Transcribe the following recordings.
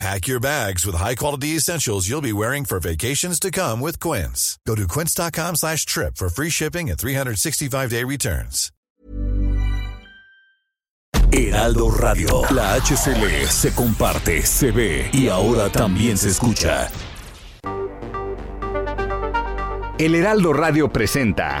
Pack your bags with high-quality essentials you'll be wearing for vacations to come with Quince. Go to quince.com slash trip for free shipping and 365-day returns. Heraldo Radio. La HCL se comparte, se ve y ahora también se escucha. El Heraldo Radio presenta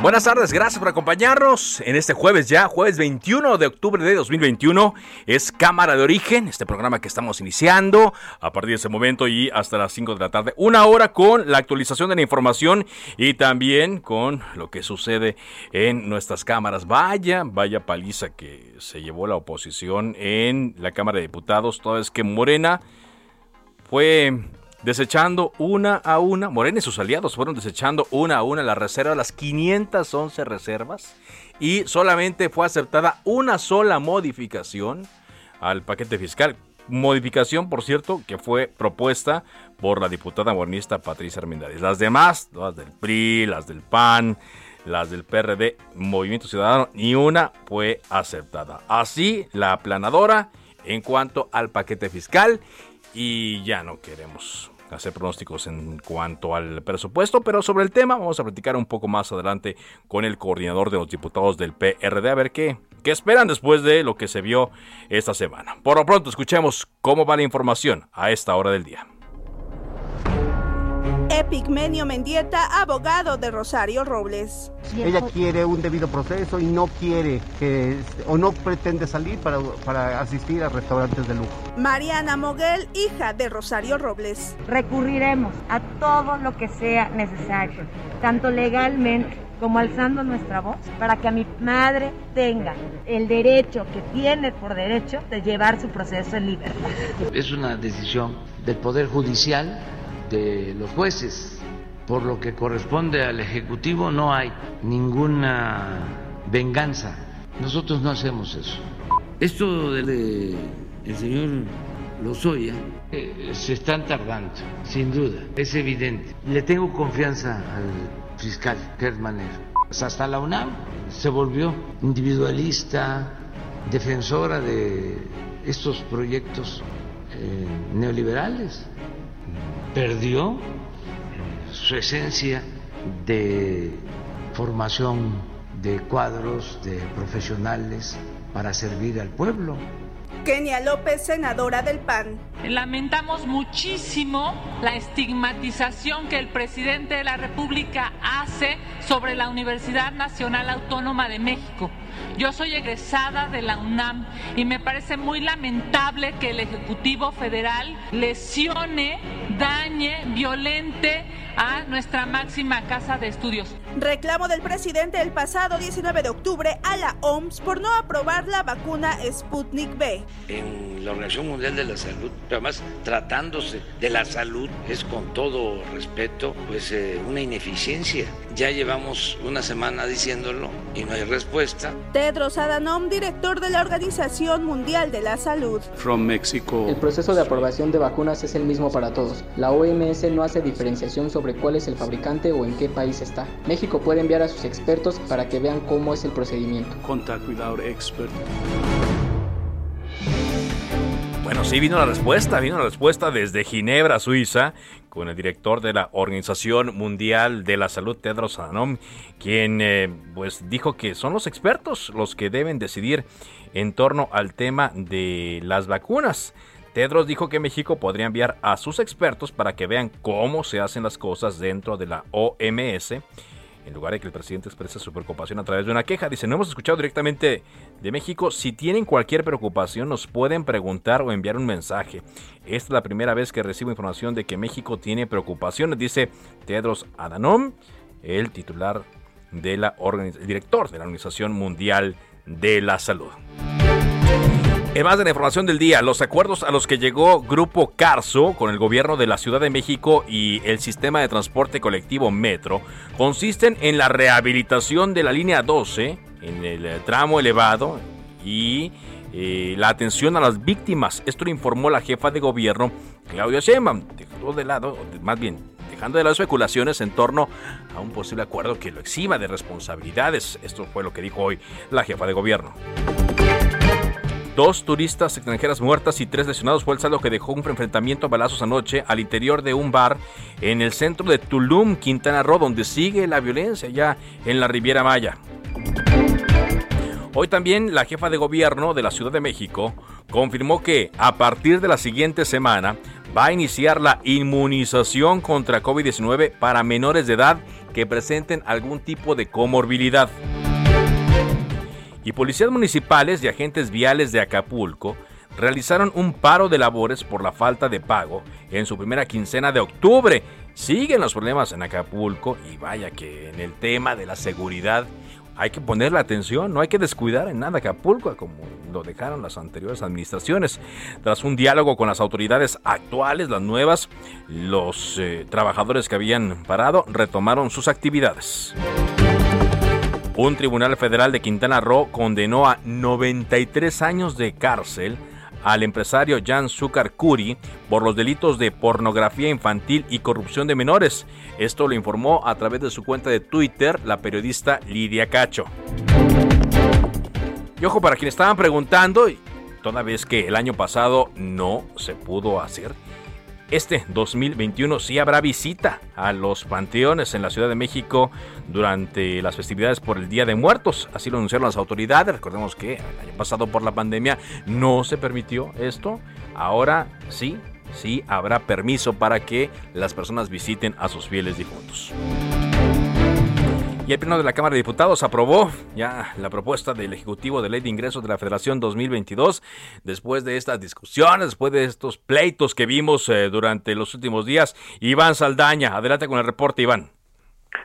Buenas tardes, gracias por acompañarnos en este jueves ya, jueves 21 de octubre de 2021. Es Cámara de Origen, este programa que estamos iniciando a partir de ese momento y hasta las 5 de la tarde. Una hora con la actualización de la información y también con lo que sucede en nuestras cámaras. Vaya, vaya paliza que se llevó la oposición en la Cámara de Diputados, toda vez que Morena fue desechando una a una, Morena y sus aliados fueron desechando una a una las reservas, las 511 reservas, y solamente fue aceptada una sola modificación al paquete fiscal. Modificación, por cierto, que fue propuesta por la diputada morenista Patricia Armendariz. Las demás, todas del PRI, las del PAN, las del PRD, Movimiento Ciudadano, ni una fue aceptada. Así, la aplanadora en cuanto al paquete fiscal y ya no queremos hacer pronósticos en cuanto al presupuesto, pero sobre el tema vamos a platicar un poco más adelante con el coordinador de los diputados del PRD a ver qué, qué esperan después de lo que se vio esta semana. Por lo pronto, escuchemos cómo va la información a esta hora del día. Epigmenio Mendieta, abogado de Rosario Robles. Ella quiere un debido proceso y no quiere que, o no pretende salir para, para asistir a restaurantes de lujo. Mariana Moguel, hija de Rosario Robles. Recurriremos a todo lo que sea necesario, tanto legalmente como alzando nuestra voz, para que a mi madre tenga el derecho que tiene por derecho de llevar su proceso en libertad. Es una decisión del Poder Judicial de los jueces. Por lo que corresponde al Ejecutivo no hay ninguna venganza. Nosotros no hacemos eso. Esto del el señor Lozoya eh, se están tardando, sin duda, es evidente. Le tengo confianza al fiscal Gerd Hasta la UNAM se volvió individualista, defensora de estos proyectos eh, neoliberales perdió su esencia de formación de cuadros, de profesionales para servir al pueblo. Kenia López, senadora del PAN. Lamentamos muchísimo la estigmatización que el presidente de la República hace sobre la Universidad Nacional Autónoma de México. Yo soy egresada de la UNAM y me parece muy lamentable que el Ejecutivo Federal lesione, dañe, violente a nuestra máxima casa de estudios. Reclamo del presidente el pasado 19 de octubre a la OMS por no aprobar la vacuna Sputnik B. En la Organización Mundial de la Salud, además tratándose de la salud, es con todo respeto, pues eh, una ineficiencia. Ya llevamos una semana diciéndolo y no hay respuesta. Tedros Adhanom, director de la Organización Mundial de la Salud. From Mexico. El proceso de aprobación de vacunas es el mismo para todos. La OMS no hace diferenciación sobre cuál es el fabricante o en qué país está. México puede enviar a sus expertos para que vean cómo es el procedimiento. Contact with our expert. Bueno, sí, vino la respuesta, vino la respuesta desde Ginebra, Suiza, con el director de la Organización Mundial de la Salud, Tedros Adhanom, quien eh, pues dijo que son los expertos los que deben decidir en torno al tema de las vacunas. Tedros dijo que México podría enviar a sus expertos para que vean cómo se hacen las cosas dentro de la OMS en lugar de que el presidente exprese su preocupación a través de una queja. Dice, no hemos escuchado directamente de México. Si tienen cualquier preocupación, nos pueden preguntar o enviar un mensaje. Esta es la primera vez que recibo información de que México tiene preocupaciones, dice Tedros Adhanom, el titular de la el director de la Organización Mundial de la Salud. En más de la información del día, los acuerdos a los que llegó Grupo Carso con el gobierno de la Ciudad de México y el sistema de transporte colectivo Metro consisten en la rehabilitación de la línea 12 en el eh, tramo elevado y eh, la atención a las víctimas. Esto lo informó la jefa de gobierno, Claudia Sheinbaum. Dejó de lado, más bien, dejando de las especulaciones en torno a un posible acuerdo que lo exima de responsabilidades. Esto fue lo que dijo hoy la jefa de gobierno. Dos turistas extranjeras muertas y tres lesionados fue el saldo que dejó un enfrentamiento a balazos anoche al interior de un bar en el centro de Tulum, Quintana Roo, donde sigue la violencia ya en la Riviera Maya. Hoy también la jefa de gobierno de la Ciudad de México confirmó que a partir de la siguiente semana va a iniciar la inmunización contra COVID-19 para menores de edad que presenten algún tipo de comorbilidad y policías municipales y agentes viales de Acapulco realizaron un paro de labores por la falta de pago en su primera quincena de octubre. Siguen los problemas en Acapulco y vaya que en el tema de la seguridad hay que poner la atención, no hay que descuidar en nada Acapulco como lo dejaron las anteriores administraciones. Tras un diálogo con las autoridades actuales, las nuevas, los eh, trabajadores que habían parado retomaron sus actividades. Un tribunal federal de Quintana Roo condenó a 93 años de cárcel al empresario Jan Zúcar Curi por los delitos de pornografía infantil y corrupción de menores. Esto lo informó a través de su cuenta de Twitter la periodista Lidia Cacho. Y ojo, para quienes estaban preguntando, toda vez que el año pasado no se pudo hacer, este 2021 sí habrá visita a los panteones en la Ciudad de México durante las festividades por el Día de Muertos. Así lo anunciaron las autoridades. Recordemos que el año pasado por la pandemia no se permitió esto. Ahora sí, sí habrá permiso para que las personas visiten a sus fieles difuntos. Y el Pleno de la Cámara de Diputados aprobó ya la propuesta del Ejecutivo de Ley de Ingresos de la Federación 2022. Después de estas discusiones, después de estos pleitos que vimos eh, durante los últimos días, Iván Saldaña, adelante con el reporte, Iván.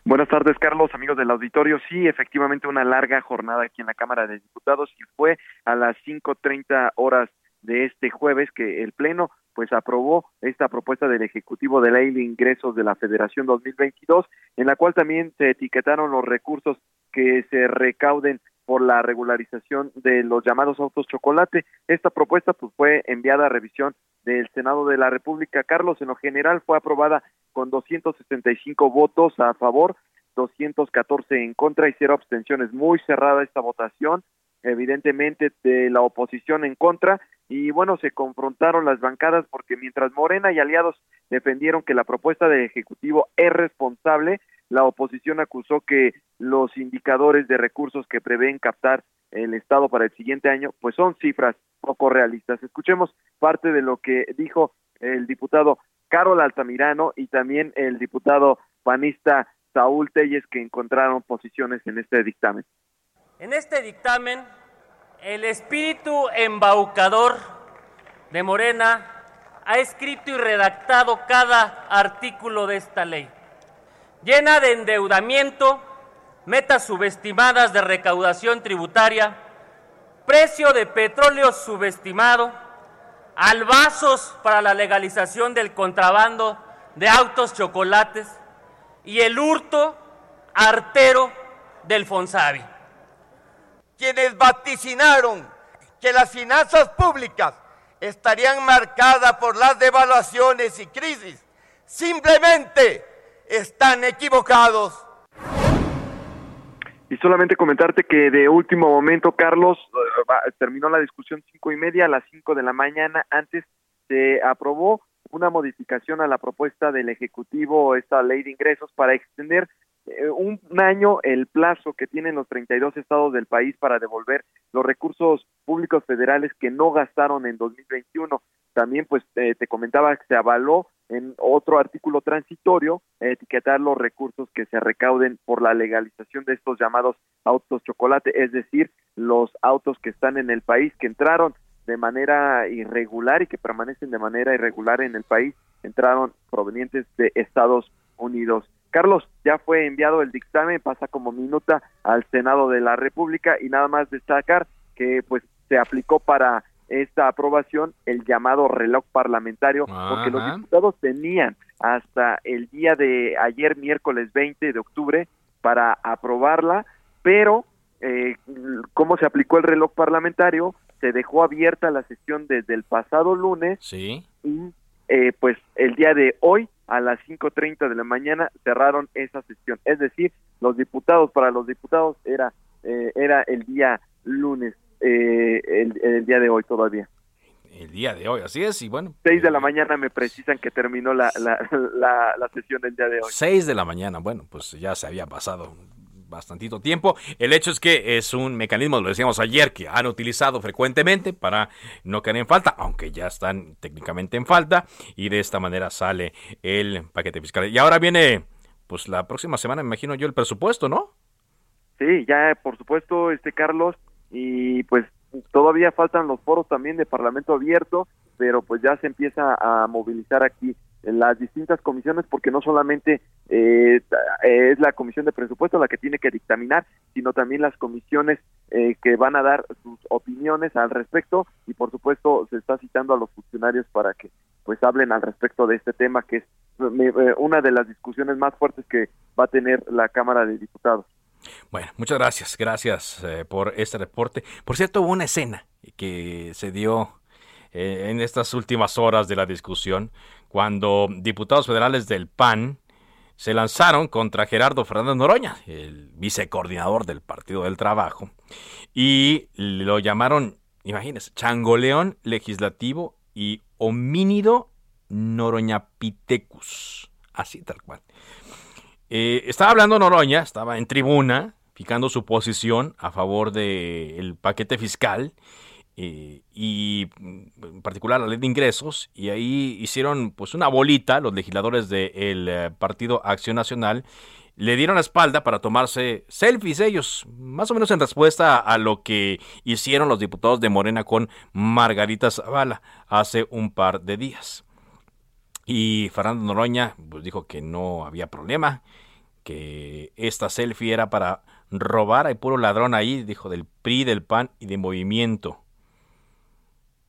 Buenas tardes, Carlos, amigos del auditorio. Sí, efectivamente, una larga jornada aquí en la Cámara de Diputados y fue a las 5.30 horas de este jueves que el Pleno pues aprobó esta propuesta del Ejecutivo de Ley de Ingresos de la Federación 2022, en la cual también se etiquetaron los recursos que se recauden por la regularización de los llamados autos chocolate. Esta propuesta pues fue enviada a revisión del Senado de la República. Carlos, en lo general fue aprobada con 265 votos a favor, 214 en contra y cero abstenciones. Muy cerrada esta votación, evidentemente de la oposición en contra y bueno, se confrontaron las bancadas porque mientras Morena y aliados defendieron que la propuesta del Ejecutivo es responsable, la oposición acusó que los indicadores de recursos que prevén captar el Estado para el siguiente año, pues son cifras poco realistas. Escuchemos parte de lo que dijo el diputado Carol Altamirano y también el diputado panista Saúl Telles que encontraron posiciones en este dictamen. En este dictamen el espíritu embaucador de Morena ha escrito y redactado cada artículo de esta ley, llena de endeudamiento, metas subestimadas de recaudación tributaria, precio de petróleo subestimado, albazos para la legalización del contrabando de autos chocolates y el hurto artero del Fonsavi quienes vaticinaron que las finanzas públicas estarían marcadas por las devaluaciones y crisis, simplemente están equivocados. Y solamente comentarte que de último momento, Carlos, eh, terminó la discusión cinco y media a las cinco de la mañana. Antes se aprobó una modificación a la propuesta del Ejecutivo, esta ley de ingresos, para extender eh, un año el plazo que tienen los 32 estados del país para devolver los recursos públicos federales que no gastaron en 2021. también pues eh, te comentaba que se avaló en otro artículo transitorio etiquetar los recursos que se recauden por la legalización de estos llamados autos chocolate, es decir, los autos que están en el país, que entraron de manera irregular y que permanecen de manera irregular en el país, entraron provenientes de Estados Unidos. Carlos, ya fue enviado el dictamen, pasa como minuta al Senado de la República y nada más destacar que pues se aplicó para esta aprobación el llamado reloj parlamentario, porque los diputados tenían hasta el día de ayer, miércoles 20 de octubre, para aprobarla, pero eh, cómo se aplicó el reloj parlamentario, se dejó abierta la sesión desde el pasado lunes sí. y eh, pues el día de hoy a las 5.30 de la mañana cerraron esa sesión. Es decir, los diputados, para los diputados era, eh, era el día lunes. Eh, el, día de hoy todavía. El día de hoy, así es, y bueno. Seis de la mañana me precisan que terminó la, la, la, sesión del día de hoy. Seis de la mañana, bueno, pues ya se había pasado bastantito tiempo. El hecho es que es un mecanismo, lo decíamos ayer, que han utilizado frecuentemente para no caer en falta, aunque ya están técnicamente en falta, y de esta manera sale el paquete fiscal. Y ahora viene, pues la próxima semana, me imagino yo, el presupuesto, ¿no? Sí, ya por supuesto, este Carlos, y pues todavía faltan los foros también de Parlamento abierto, pero pues ya se empieza a movilizar aquí las distintas comisiones porque no solamente eh, es la comisión de presupuesto la que tiene que dictaminar, sino también las comisiones eh, que van a dar sus opiniones al respecto y por supuesto se está citando a los funcionarios para que pues hablen al respecto de este tema que es eh, una de las discusiones más fuertes que va a tener la Cámara de Diputados. Bueno, muchas gracias, gracias eh, por este reporte. Por cierto, hubo una escena que se dio eh, en estas últimas horas de la discusión cuando diputados federales del PAN se lanzaron contra Gerardo Fernández Noroña, el vicecoordinador del Partido del Trabajo, y lo llamaron, imagínense, changoleón legislativo y homínido noroñapitecus, así tal cual. Eh, estaba hablando Noroña, estaba en tribuna, fijando su posición a favor del paquete fiscal eh, y en particular la ley de ingresos y ahí hicieron pues una bolita los legisladores del eh, Partido Acción Nacional le dieron la espalda para tomarse selfies ellos, más o menos en respuesta a lo que hicieron los diputados de Morena con Margarita Zavala hace un par de días. Y Fernando Noroña pues, dijo que no había problema, que esta selfie era para robar, hay puro ladrón ahí, dijo del PRI, del PAN y de Movimiento.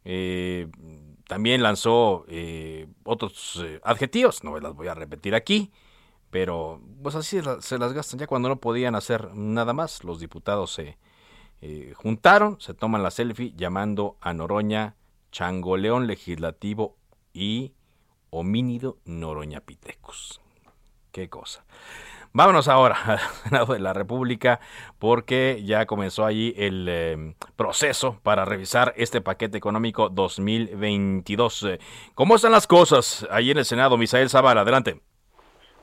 Eh, también lanzó eh, otros eh, adjetivos, no las voy a repetir aquí, pero pues así se las gastan ya cuando no podían hacer nada más. Los diputados se juntaron, se toman la selfie llamando a Noroña changoleón legislativo y homínido Noroña Pitecus. Qué cosa. Vámonos ahora al Senado de la República porque ya comenzó allí el em, proceso para revisar este paquete económico 2022. ¿Cómo están las cosas allí en el Senado? Misael Zavala, adelante.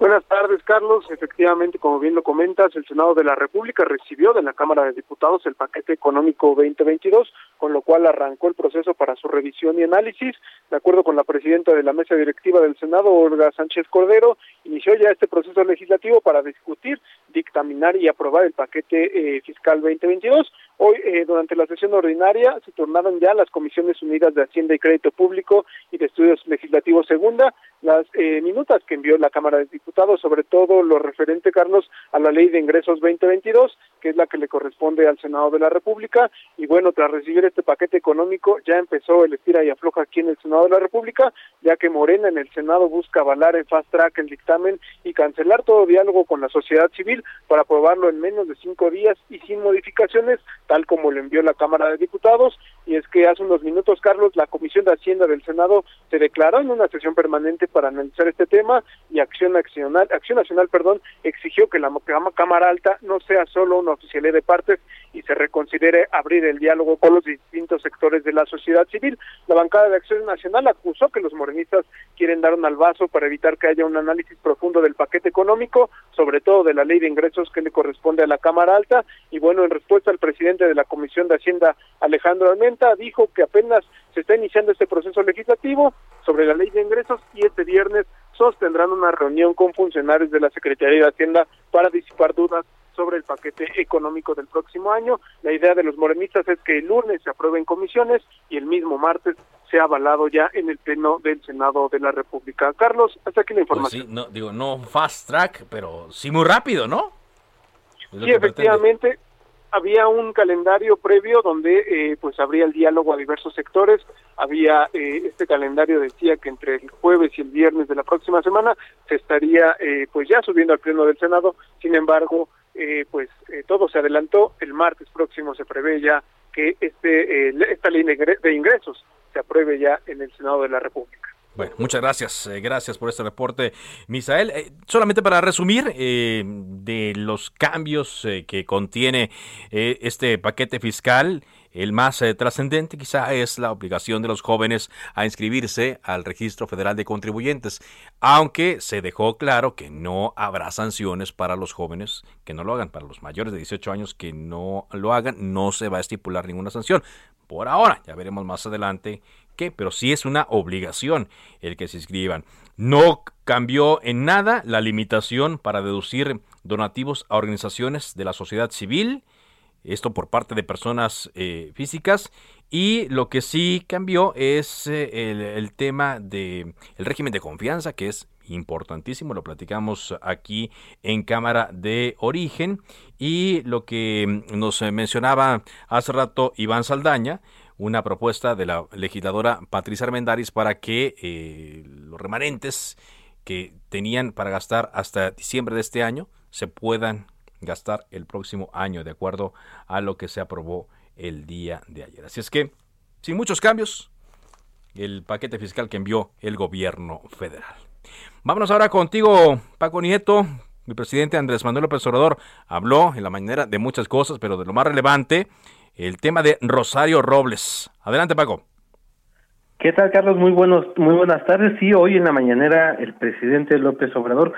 Buenas tardes, Carlos. Efectivamente, como bien lo comentas, el Senado de la República recibió de la Cámara de Diputados el paquete económico 2022, con lo cual arrancó el proceso para su revisión y análisis. De acuerdo con la presidenta de la mesa directiva del Senado, Olga Sánchez Cordero, inició ya este proceso legislativo para discutir, dictaminar y aprobar el paquete eh, fiscal 2022. Hoy, eh, durante la sesión ordinaria, se tornaron ya las Comisiones Unidas de Hacienda y Crédito Público y de Estudios Legislativos Segunda las eh, minutas que envió la Cámara de Diputados, sobre todo lo referente, Carlos, a la Ley de Ingresos 2022, que es la que le corresponde al Senado de la República. Y bueno, tras recibir este paquete económico, ya empezó el estira y afloja aquí en el Senado de la República, ya que Morena en el Senado busca avalar en fast track el dictamen y cancelar todo diálogo con la sociedad civil para aprobarlo en menos de cinco días y sin modificaciones, tal como lo envió la Cámara de Diputados. Y es que hace unos minutos, Carlos, la Comisión de Hacienda del Senado se declaró en una sesión permanente para analizar este tema y Acción Nacional, Acción Nacional, perdón, exigió que la Cámara Alta no sea solo una oficialidad de partes y se reconsidere abrir el diálogo con los distintos sectores de la sociedad civil. La bancada de Acción Nacional acusó que los morenistas quieren dar un albazo para evitar que haya un análisis profundo del paquete económico, sobre todo de la ley de ingresos que le corresponde a la Cámara Alta. Y bueno, en respuesta al presidente de la Comisión de Hacienda, Alejandro Almeida, dijo que apenas se está iniciando este proceso legislativo sobre la ley de ingresos y este viernes sostendrán una reunión con funcionarios de la Secretaría de Hacienda para disipar dudas sobre el paquete económico del próximo año. La idea de los morenistas es que el lunes se apruebe en comisiones y el mismo martes sea avalado ya en el pleno del Senado de la República. Carlos, hasta aquí la Pues información. sí, no, digo, no fast track, pero sí muy rápido, ¿no? Sí, pretende. Había un calendario previo donde eh, pues habría el diálogo a diversos sectores. Había eh, este calendario decía que entre el jueves y el viernes de la próxima semana se estaría eh, pues ya subiendo al pleno del Senado. Sin embargo, eh, pues eh, todo se adelantó. El martes próximo se prevé ya que este eh, esta ley de ingresos se apruebe ya en el Senado de la República. Bueno, muchas gracias, eh, gracias por este reporte, Misael. Eh, solamente para resumir eh, de los cambios eh, que contiene este paquete fiscal, el más trascendente quizá es la obligación de los jóvenes a inscribirse al Registro Federal de Contribuyentes, aunque se dejó claro que no habrá sanciones para los jóvenes que no lo hagan, para los mayores de 18 años que no lo hagan, no se va a estipular ninguna sanción. Por ahora, ya veremos más adelante pero sí es una obligación el que se inscriban. No cambió en nada la limitación para deducir donativos a organizaciones de la sociedad civil, esto por parte de personas eh, físicas, y lo que sí cambió es eh, el, tema de el régimen de confianza, que es importantísimo, lo platicamos aquí en Cámara de Origen, y lo que nos eh, mencionaba hace rato Iván Saldaña, una propuesta de la legisladora Patricia Armendaris para que eh, los remanentes que tenían para gastar hasta diciembre de este año se puedan gastar el próximo año, de acuerdo a lo que se aprobó el día de ayer. Así es que, sin muchos cambios, el paquete fiscal que envió el gobierno federal. Vámonos ahora contigo, Paco Nieto. El presidente Andrés Manuel López habló en la mañana de muchas cosas, pero de lo más relevante, el tema de Rosario Robles. Adelante, Paco. ¿Qué tal, Carlos? Muy buenos, muy buenas tardes. Sí, hoy en la mañanera el presidente López Obrador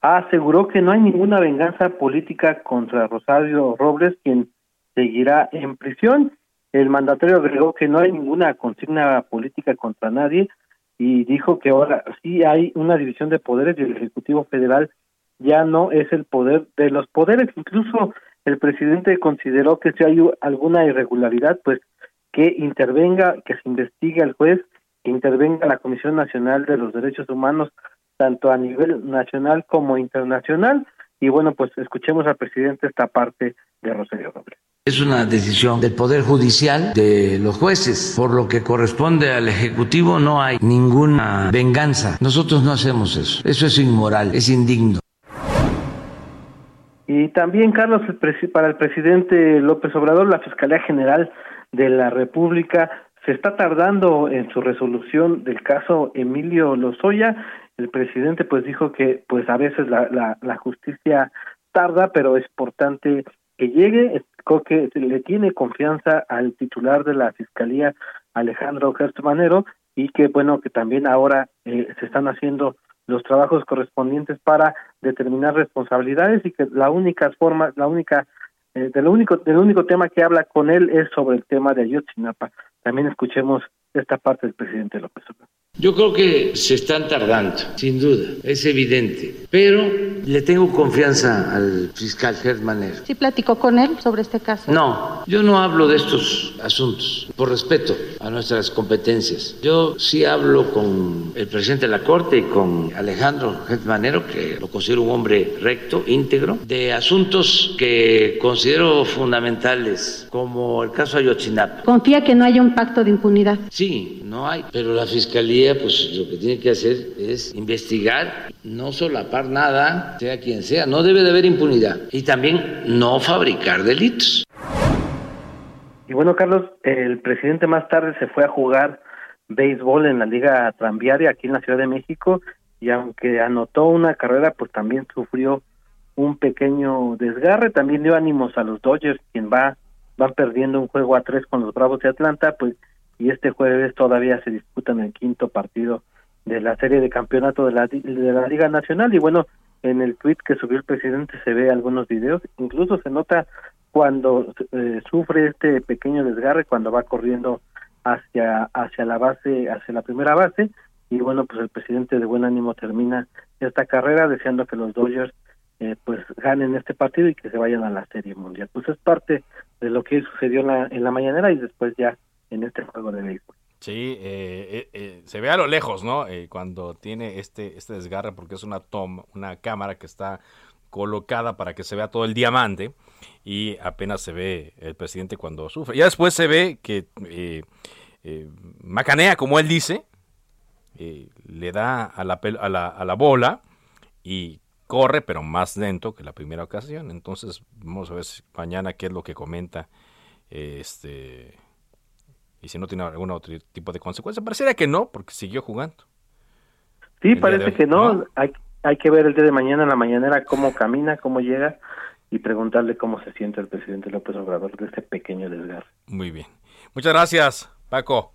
aseguró que no hay ninguna venganza política contra Rosario Robles, quien seguirá en prisión. El mandatario agregó que no hay ninguna consigna política contra nadie y dijo que ahora sí hay una división de poderes y el Ejecutivo Federal ya no es el poder de los poderes. Incluso el presidente consideró que si hay alguna irregularidad, pues que intervenga, que se investigue al juez, que intervenga la Comisión Nacional de los Derechos Humanos, tanto a nivel nacional como internacional. Y bueno, pues escuchemos al presidente esta parte de Rosario Robles. Es una decisión del Poder Judicial, de los jueces. Por lo que corresponde al Ejecutivo no hay ninguna venganza. Nosotros no hacemos eso. Eso es inmoral, es indigno. Y también, Carlos, para el presidente López Obrador, la Fiscalía General de la República se está tardando en su resolución del caso Emilio Lozoya. El presidente pues dijo que pues a veces la, la, la justicia tarda, pero es importante que llegue. Explicó que le tiene confianza al titular de la Fiscalía, Alejandro Gertz-Manero, y que bueno, que también ahora eh, se están haciendo los trabajos correspondientes para determinar responsabilidades y que la única forma, la única, eh, del único, del único tema que habla con él es sobre el tema de Ayotzinapa. También escuchemos esta parte del presidente López Obrador. Yo creo que se están tardando, sin duda, es evidente. Pero le tengo confianza al fiscal Gertmanero. ¿Sí platicó con él sobre este caso? No, yo no hablo de estos asuntos por respeto a nuestras competencias. Yo sí hablo con el presidente de la Corte y con Alejandro Gertmanero, que lo considero un hombre recto, íntegro, de asuntos que considero fundamentales, como el caso Ayotzinapa. Confía que no haya un pacto de impunidad. Sí, no hay, pero la fiscalía pues lo que tiene que hacer es investigar, no solapar nada, sea quien sea, no debe de haber impunidad. Y también no fabricar delitos. Y bueno, Carlos, el presidente más tarde se fue a jugar béisbol en la Liga Tranviaria aquí en la Ciudad de México y aunque anotó una carrera, pues también sufrió un pequeño desgarre, también dio ánimos a los Dodgers, quien va van perdiendo un juego a tres con los Bravos de Atlanta, pues y este jueves todavía se disputan el quinto partido de la serie de campeonato de la, de la Liga Nacional y bueno, en el tweet que subió el presidente se ve algunos videos, incluso se nota cuando eh, sufre este pequeño desgarre, cuando va corriendo hacia hacia la base, hacia la primera base, y bueno, pues el presidente de buen ánimo termina esta carrera deseando que los Dodgers eh, pues ganen este partido y que se vayan a la Serie Mundial. Pues es parte de lo que sucedió en la, en la mañanera y después ya en este juego de béisbol. Sí, eh, eh, se ve a lo lejos, ¿no? cuando tiene este, este desgarre, porque es una toma, una cámara que está colocada para que se vea todo el diamante y apenas se ve el presidente cuando sufre. Ya después se ve que macanea, como él dice, le da a la, a la, a la bola y corre, pero más lento que la primera ocasión. Entonces, vamos a ver mañana qué es lo que comenta. Este. Y si no tiene algún otro tipo de consecuencia. Pareciera que no, porque siguió jugando. Sí, parece que no. Hay, hay que ver el día de mañana en la mañanera cómo camina, cómo llega y preguntarle cómo se siente el presidente López Obrador de este pequeño desgarre. Muy bien. Muchas gracias, Paco.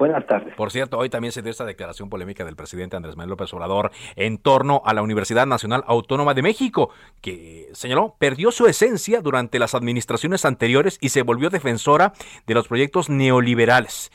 Buenas tardes. Por cierto, hoy también se dio esta declaración polémica del presidente Andrés Manuel López Obrador en torno a la Universidad Nacional Autónoma de México, que señaló perdió su esencia durante las administraciones anteriores y se volvió defensora de los proyectos neoliberales.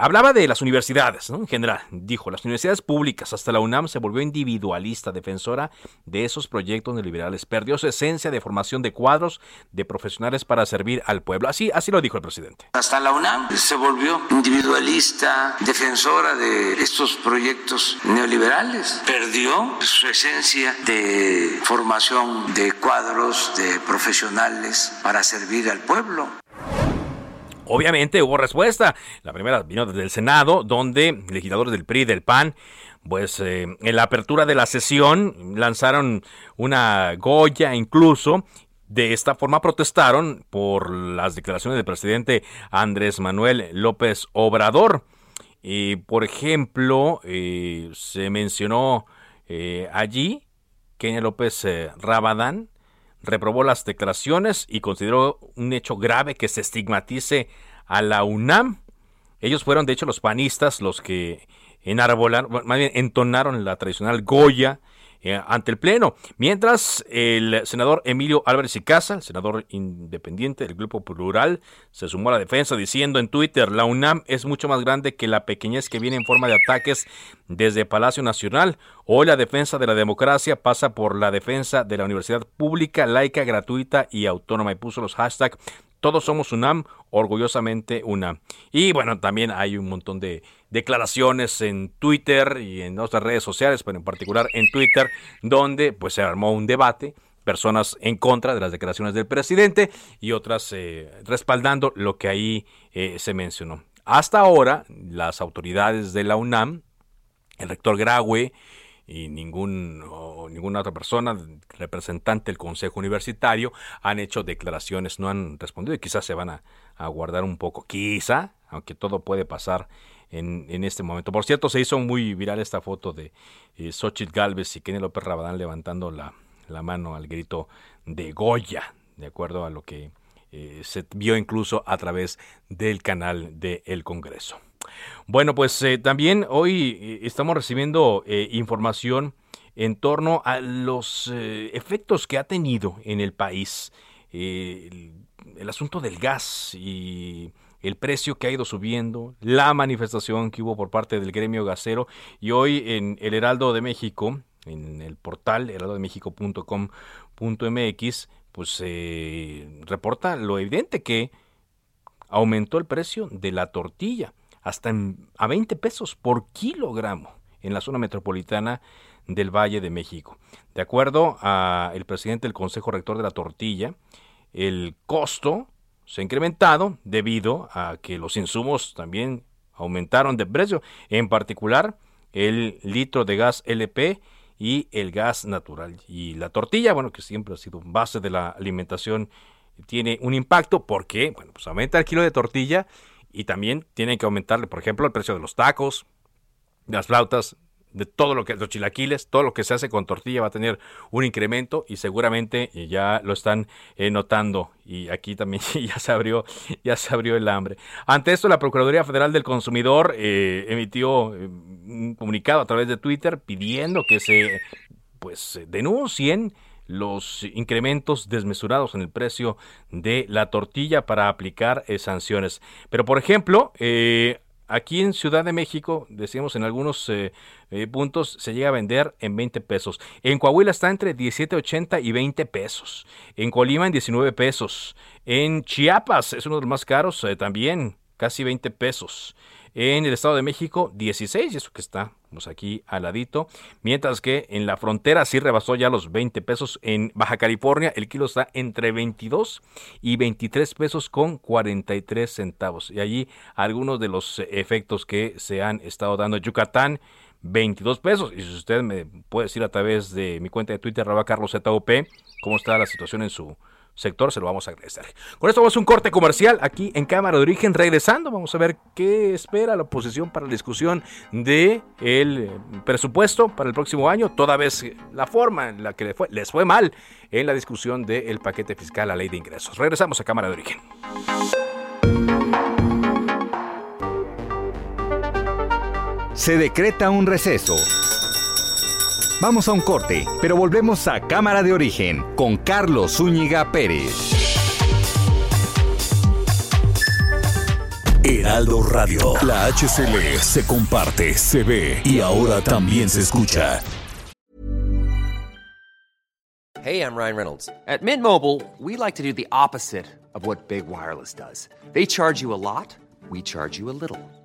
Hablaba de las universidades, ¿no? En general, dijo, las universidades públicas, hasta la UNAM se volvió individualista, defensora de esos proyectos neoliberales. Perdió su esencia de formación de cuadros de profesionales para servir al pueblo. Así, así lo dijo el presidente. Hasta la UNAM se volvió individualista, defensora de estos proyectos neoliberales. Perdió su esencia de formación de cuadros de profesionales para servir al pueblo. Obviamente hubo respuesta. La primera vino desde el Senado, donde legisladores del PRI del PAN, pues eh, en la apertura de la sesión lanzaron una Goya incluso. De esta forma protestaron por las declaraciones del presidente Andrés Manuel López Obrador. Y, por ejemplo, eh, se mencionó eh, allí Kenia López Rabadán, reprobó las declaraciones y consideró un hecho grave que se estigmatice a la UNAM. Ellos fueron, de hecho, los panistas los que enarbolaron, más bien entonaron la tradicional Goya eh, ante el Pleno. Mientras el senador Emilio Álvarez y Casa, el senador independiente del Grupo Plural, se sumó a la defensa diciendo en Twitter, la UNAM es mucho más grande que la pequeñez que viene en forma de ataques desde Palacio Nacional. Hoy la defensa de la democracia pasa por la defensa de la universidad pública, laica, gratuita y autónoma. Y puso los hashtags todos somos UNAM, orgullosamente UNAM. Y bueno, también hay un montón de declaraciones en Twitter y en otras redes sociales, pero en particular en Twitter, donde pues se armó un debate personas en contra de las declaraciones del presidente y otras eh, respaldando lo que ahí eh, se mencionó. Hasta ahora, las autoridades de la UNAM, el rector Graue y ningún, ninguna otra persona, representante del Consejo Universitario, han hecho declaraciones, no han respondido y quizás se van a, guardar un poco. Quizá, aunque todo puede pasar en, en, este momento. Por cierto, se hizo muy viral esta foto de eh, Xochitl Galvez y Kenny López Rabadán levantando la, la, mano al grito de Goya, de acuerdo a lo que eh, se vio incluso a través del canal del Congreso. Bueno, pues eh, también hoy eh, estamos recibiendo eh, información en torno a los efectos que ha tenido en el país el, asunto del gas y el precio que ha ido subiendo, la manifestación que hubo por parte del gremio gasero. Y hoy en el Heraldo de México, en el portal heraldodemexico.com.mx, pues se reporta lo evidente que aumentó el precio de la tortilla hasta a 20 pesos por kilogramo en la zona metropolitana del Valle de México. De acuerdo al presidente del Consejo Rector de la Tortilla, el costo se ha incrementado debido a que los insumos también aumentaron de precio, en particular el litro de gas LP y el gas natural. Y la tortilla, bueno, que siempre ha sido base de la alimentación, tiene un impacto porque, bueno, pues aumenta el kilo de tortilla y también tienen que aumentarle, por ejemplo, el precio de los tacos, de las flautas, de todo lo que los chilaquiles, todo lo que se hace con tortilla va a tener un incremento y seguramente ya lo están eh, notando y aquí también ya se abrió ya se abrió el hambre. Ante esto la Procuraduría Federal del Consumidor eh, emitió eh, un comunicado a través de Twitter pidiendo que se pues denuncien los incrementos desmesurados en el precio de la tortilla para aplicar eh, sanciones. Pero, por ejemplo, eh, Aquí en Ciudad de México, decíamos en algunos eh, puntos, se llega a vender en 20 pesos. En Coahuila está entre 17.80 y 20 pesos. En Colima en 19 pesos. En Chiapas es uno de los más caros también, casi 20 pesos. En el Estado de México, 16, y eso que está pues, aquí al ladito. Mientras que en la frontera sí rebasó ya los 20 pesos. En Baja California, el kilo está entre 22 y 23 pesos con 43 centavos. Y allí algunos de los efectos que se han estado dando. Yucatán, 22 pesos. Y si usted me puede decir a través de mi cuenta de Twitter, arroba Carlos cómo está la situación en su sector, se lo vamos a agradecer. Con esto vamos a un corte comercial aquí en Cámara de Origen. Regresando, vamos a ver qué espera la oposición para la discusión de el eh, presupuesto para el próximo año, toda vez la forma en la que les fue, les fue mal en la discusión del paquete fiscal, la ley de ingresos. Regresamos a Cámara de Origen. Se decreta un receso. Vamos a un corte, pero volvemos a Cámara de Origen con Carlos Zúñiga Pérez. Heraldo Radio, la HCL se comparte, se ve y ahora también se escucha. Hey, I'm Ryan Reynolds. At Mint Mobile, we like to do the opposite of what Big Wireless does. They charge you a lot. we charge you a little.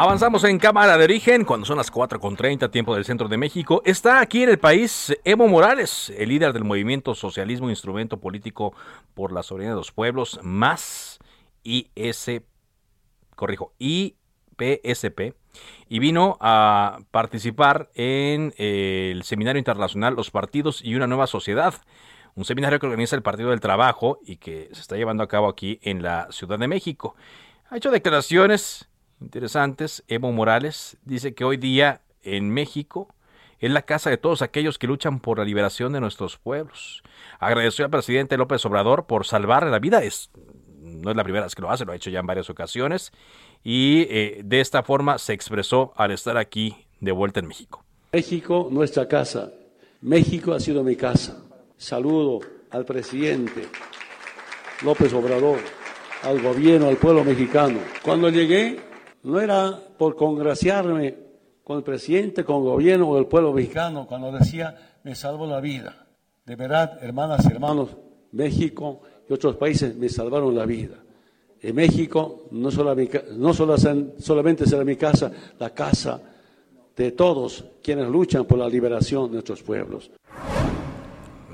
Avanzamos en Cámara de Origen cuando son las 4.30 tiempo del centro de México. Está aquí en el país Evo Morales, el líder del movimiento Socialismo Instrumento Político por la Soberanía de los Pueblos, más IS, corrijo, IPSP, y vino a participar en el Seminario Internacional Los Partidos y una Nueva Sociedad un seminario que organiza el Partido del Trabajo y que se está llevando a cabo aquí en la Ciudad de México. Ha hecho declaraciones interesantes. Evo Morales dice que hoy día en México es la casa de todos aquellos que luchan por la liberación de nuestros pueblos. Agradeció al presidente López Obrador por salvar la vida. Es, no es la primera vez que lo hace, lo ha hecho ya en varias ocasiones. Y eh, de esta forma se expresó al estar aquí de vuelta en México. México, nuestra casa. México ha sido mi casa. Saludo al presidente López Obrador, al gobierno, al pueblo mexicano. Cuando llegué, no era por congraciarme con el presidente, con el gobierno o el pueblo mexicano cuando decía me salvo la vida. De verdad, hermanas y hermanos, México y otros países me salvaron la vida. En México no, no solamente será mi casa, la casa de todos quienes luchan por la liberación de nuestros pueblos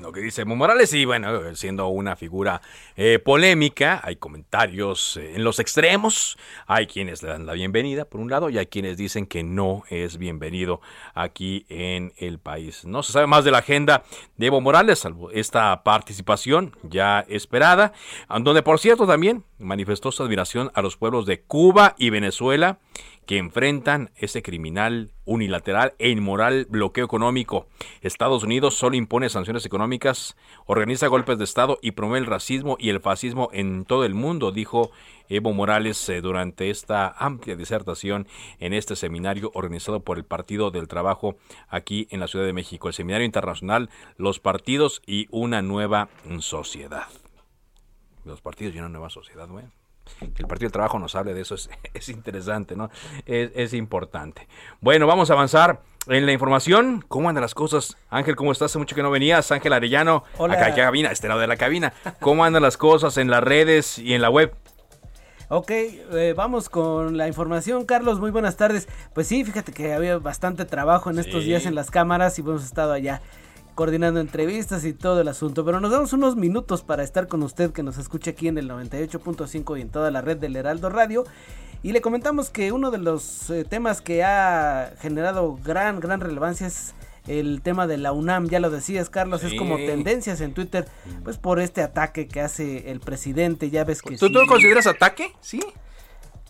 lo que dice Evo Morales y bueno, siendo una figura eh, polémica, hay comentarios eh, en los extremos, hay quienes le dan la bienvenida por un lado y hay quienes dicen que no es bienvenido aquí en el país. No se sabe más de la agenda de Evo Morales, salvo esta participación ya esperada, donde por cierto también manifestó su admiración a los pueblos de Cuba y Venezuela que enfrentan ese criminal unilateral e inmoral bloqueo económico. Estados Unidos solo impone sanciones económicas, organiza golpes de Estado y promueve el racismo y el fascismo en todo el mundo, dijo Evo Morales eh, durante esta amplia disertación en este seminario organizado por el Partido del Trabajo aquí en la Ciudad de México, el Seminario Internacional Los Partidos y una Nueva Sociedad. Los partidos y una nueva sociedad, güey. Que el Partido del Trabajo nos hable de eso es, es interesante, ¿no? Es, es, importante. Bueno, vamos a avanzar en la información. ¿Cómo andan las cosas? Ángel, ¿cómo estás? Hace mucho que no venías. Ángel Arellano, Hola. acá en cabina, este lado de la cabina. ¿Cómo andan las cosas en las redes y en la web? Ok, eh, vamos con la información, Carlos. Muy buenas tardes. Pues sí, fíjate que había bastante trabajo en estos días en las cámaras y hemos estado allá coordinando entrevistas y todo el asunto. Pero nos damos unos minutos para estar con usted que nos escucha aquí en el 98.5 y en toda la red del Heraldo Radio. Y le comentamos que uno de los eh, temas que ha generado gran, gran relevancia es el tema de la UNAM. Ya lo decías, Carlos, es como tendencias en Twitter, pues por este ataque que hace el presidente. Ya ves que ¿Tú, sí- tú lo consideras ataque? Sí.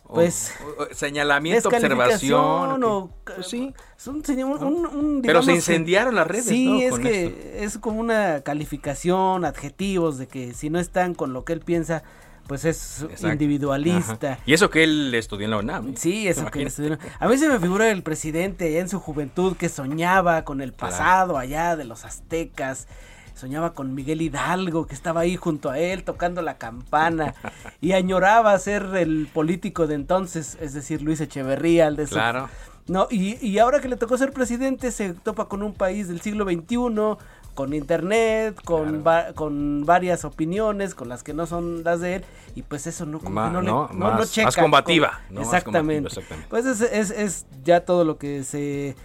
Pues, o- o señalamiento, observación. o sí es un, señor- un- un, Pero se que- incendiaron las redes, sí ¿no? es con que esto. es como una calificación adjetivos de que si no están con lo que él piensa pues es Exacto. individualista Ajá. Y eso que él estudió en la UNAM. ¿eh? Sí, eso que Imagínate. estudiaron. A mí se me figura el presidente allá en su juventud que soñaba con el pasado allá de los aztecas. Soñaba con Miguel Hidalgo, que estaba ahí junto a él tocando la campana y añoraba ser el político de entonces, es decir, Luis Echeverría, el de Claro. No, y, y ahora que le tocó ser presidente se topa con un país del siglo XXI, con internet, con, va- con varias opiniones, con las que no son las de él, y pues eso no, Ma- que no, le- no, no- no más- checa más combativa, con- ¿no? Más exactamente. combativa, exactamente. Pues es, es, es ya todo lo que se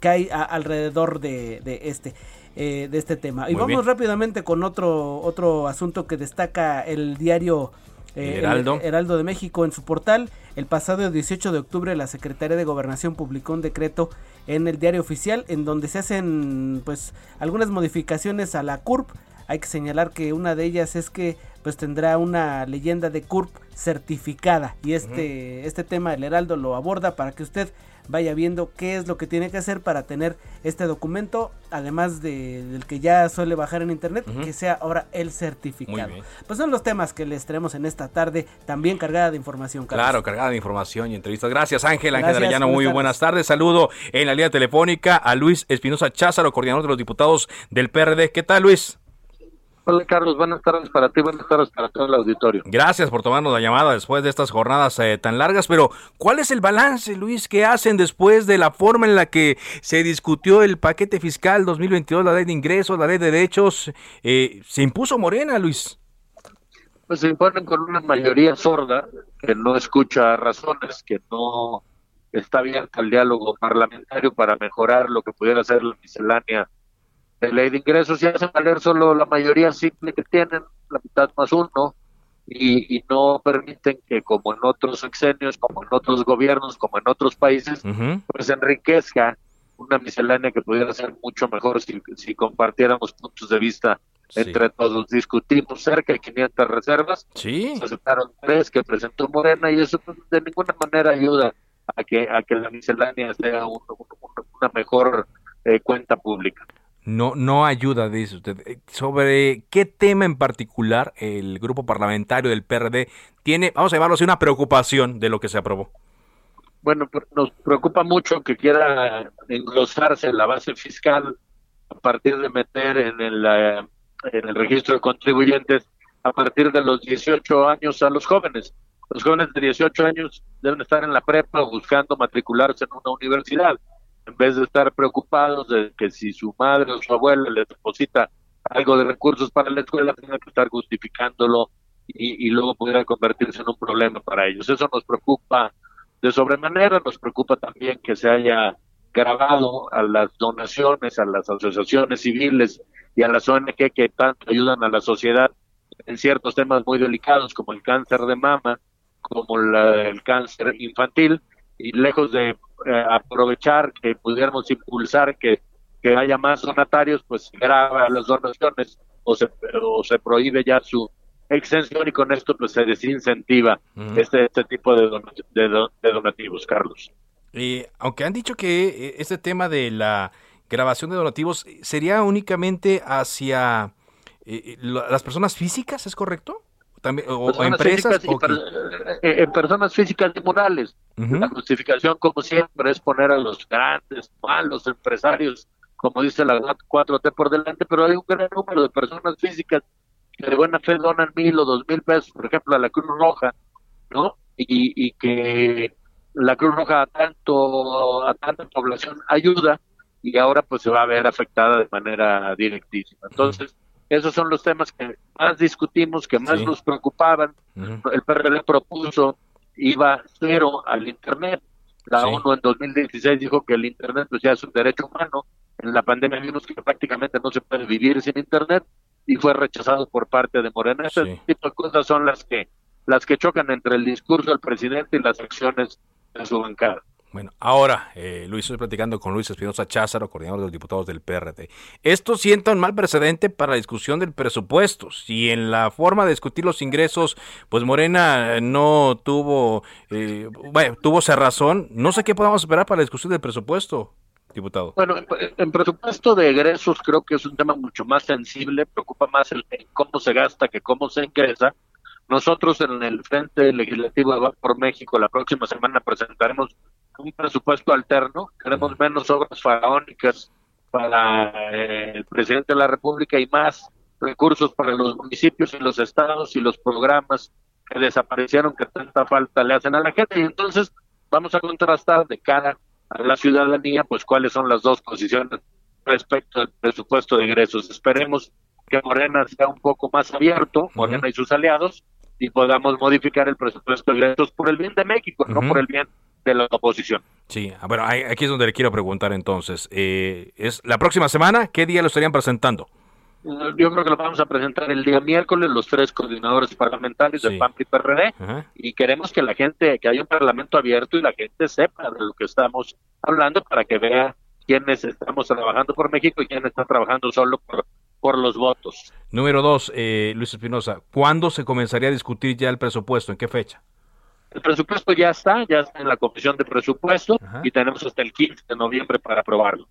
cae a- alrededor de, de este eh, de este tema. Y Muy vamos bien. rápidamente con otro otro asunto que destaca el diario eh, El. Heraldo de México en su portal. El pasado 18 de octubre la Secretaría de Gobernación publicó un decreto en el diario oficial en donde se hacen pues algunas modificaciones a la CURP. Hay que señalar que una de ellas es que pues tendrá una leyenda de CURP certificada y este este tema el Heraldo lo aborda para que usted vaya viendo qué es lo que tiene que hacer para tener este documento, además de, del que ya suele bajar en internet, que sea ahora el certificado. Pues son los temas que les traemos en esta tarde, también cargada de información. Carlos. Claro, cargada de información y entrevistas. Gracias, Ángel. Ángel Arellano, muy buenas buenas tardes. Saludo en la línea telefónica a Luis Espinosa Cházaro, coordinador de los diputados del PRD. ¿Qué tal, Luis? Hola Carlos, buenas tardes para ti, buenas tardes para todo el auditorio. Gracias por tomarnos la llamada después de estas jornadas eh, tan largas, pero ¿cuál es el balance, Luis, que hacen después de la forma en la que se discutió el paquete fiscal 2022, la ley de ingresos, la ley de derechos? Eh, se impuso Morena, Luis. Pues se imponen con una mayoría sorda que no escucha razones, que no está abierta al diálogo parlamentario para mejorar lo que pudiera ser la miscelánea de ley de ingresos y hacen valer solo la mayoría simple que tienen, la mitad más uno, y, y no permiten que como en otros sexenios, como en otros gobiernos, como en otros países, pues enriquezca una miscelánea que pudiera ser mucho mejor si, si compartiéramos puntos de vista entre todos. Discutimos cerca de 500 reservas, sí. se aceptaron tres que presentó Morena y eso pues, de ninguna manera ayuda a que a que la miscelánea sea un- un- una mejor eh, cuenta pública. No, no ayuda, dice usted. Eh, ¿Sobre qué tema en particular el grupo parlamentario del PRD tiene, vamos a llamarlo así, una preocupación de lo que se aprobó? Bueno, nos preocupa mucho que quiera engrosarse la base fiscal a partir de meter en el, eh, en el registro de contribuyentes a partir de los 18 años a los jóvenes. Los jóvenes de 18 años deben estar en la prepa buscando matricularse en una universidad, en vez de estar preocupados de que si su madre o su abuela les deposita algo de recursos para la escuela, tenga que estar justificándolo y, y luego pudiera convertirse en un problema para ellos. Eso nos preocupa de sobremanera, nos preocupa también que se haya grabado a las donaciones, a las asociaciones civiles y a las ONG que tanto ayudan a la sociedad en ciertos temas muy delicados como el cáncer de mama, como la- el cáncer infantil, y lejos de eh, aprovechar que pudiéramos impulsar que, que haya más donatarios, pues se graba las donaciones o se, o se prohíbe ya su exención y con esto pues se desincentiva este, este tipo de, de do- de donativos, Carlos. Eh, aunque han dicho que eh, este tema de la grabación de donativos sería únicamente hacia eh, las personas físicas, ¿es correcto? También, o, empresas. o per- eh, en personas físicas y morales. La justificación, como siempre, es poner a los grandes, malos empresarios, como dice la 4T por delante, pero hay un gran número de personas físicas que de buena fe donan mil o dos mil pesos, por ejemplo, a la Cruz Roja, ¿no? Y, y que la Cruz Roja a tanto a tanta población ayuda y ahora pues se va a ver afectada de manera directísima. Entonces, esos son los temas que más discutimos, que más nos preocupaban. El PRD propuso iba cero al Internet. La ONU en 2016 dijo que el Internet pues ya es un derecho humano. En la pandemia vimos que prácticamente no se puede vivir sin Internet y fue rechazado por parte de Morena. Ese tipo de cosas son las que las que chocan entre el discurso del presidente y las acciones de su bancada. Bueno, ahora, eh, Luis, estoy platicando con Luis Espinosa Cházaro, coordinador de los diputados del PRD. Esto sienta un mal precedente para la discusión del presupuesto. Si en la forma de discutir los ingresos, pues Morena no tuvo, eh, bueno, tuvo cerrazón, no sé qué podamos esperar para la discusión del presupuesto, diputado. Bueno, en presupuesto de egresos creo que es un tema mucho más sensible, preocupa más el, cómo se gasta que cómo se ingresa. Nosotros en el Frente Legislativo por México la próxima semana presentaremos un presupuesto alterno, queremos menos obras faraónicas para eh, el presidente de la República y más recursos para los municipios y los estados y los programas que desaparecieron que tanta falta le hacen a la gente. Y entonces vamos a contrastar de cara a la ciudadanía pues cuáles son las dos posiciones respecto al presupuesto de ingresos. Esperemos que Morena sea un poco más abierto, Morena y sus aliados, y podamos modificar el presupuesto de ingresos por el bien de México, no por el bien de la oposición. Sí, bueno, aquí es donde le quiero preguntar entonces. Eh, es La próxima semana, ¿qué día lo estarían presentando? Yo creo que lo vamos a presentar el día miércoles, los tres coordinadores parlamentarios del PAN y PRD, y queremos que la gente, que haya un parlamento abierto y la gente sepa de lo que estamos hablando para que vea quiénes estamos trabajando por México y quiénes están trabajando solo por, por los votos. Número dos, eh, Luis Espinosa, ¿cuándo se comenzaría a discutir ya el presupuesto? ¿En qué fecha? El presupuesto ya está, ya está en la Comisión de Presupuesto y tenemos hasta el 15 de noviembre para aprobarlo.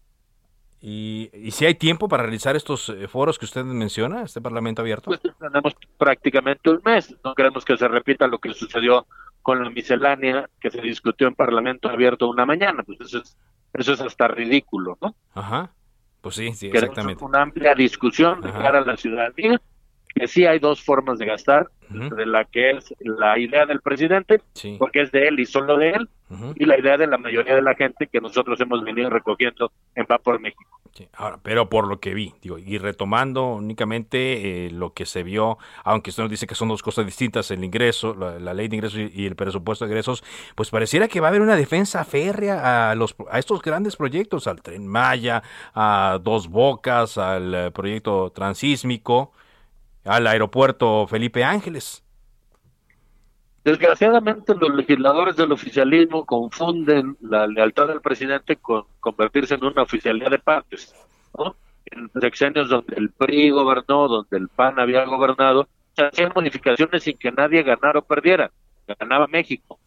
¿Y, si hay tiempo para realizar estos eh, foros que usted menciona, este Parlamento abierto? Pues tenemos prácticamente un mes. No queremos que se repita lo que sucedió con la miscelánea que se discutió en Parlamento abierto una mañana. Pues eso es, eso es hasta ridículo, ¿no? Ajá. Pues sí, sí, exactamente. Una amplia discusión de cara a la ciudadanía que sí hay dos formas de gastar, de la que es la idea del presidente, porque es de él y solo de él, y la idea de la mayoría de la gente que nosotros hemos venido recogiendo en Va por México. Ahora, pero por lo que vi, digo, y retomando únicamente eh, lo que se vio, aunque usted nos dice que son dos cosas distintas, el ingreso, la, ley de ingresos y, el presupuesto de ingresos, pues pareciera que va a haber una defensa férrea a, los, a estos grandes proyectos, al Tren Maya, a Dos Bocas, al eh, proyecto transísmico, al aeropuerto Felipe Ángeles. Desgraciadamente los legisladores del oficialismo confunden la lealtad del presidente con convertirse en una oficialidad de partes. ¿no? En sexenios donde el PRI gobernó, donde el PAN había gobernado, se hacían modificaciones sin que nadie ganara o perdiera. Ganaba México.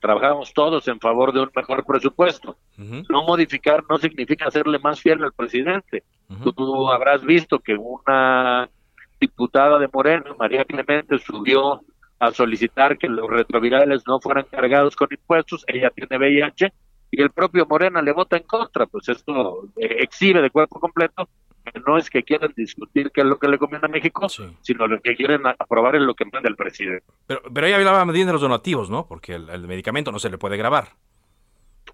Trabajábamos todos en favor de un mejor presupuesto. No modificar no significa hacerle más fiel al presidente. Tú habrás visto que una diputada de Morena, María Clemente, subió a solicitar que los retrovirales no fueran cargados con impuestos, ella tiene VIH y el propio Morena le vota en contra, pues esto eh, exhibe de cuerpo completo que no es que quieran discutir qué es lo que le conviene a México, sino lo que quieren aprobar es lo que manda el presidente. Pero, pero ella hablaba de los donativos, ¿no? Porque el, medicamento no se le puede grabar.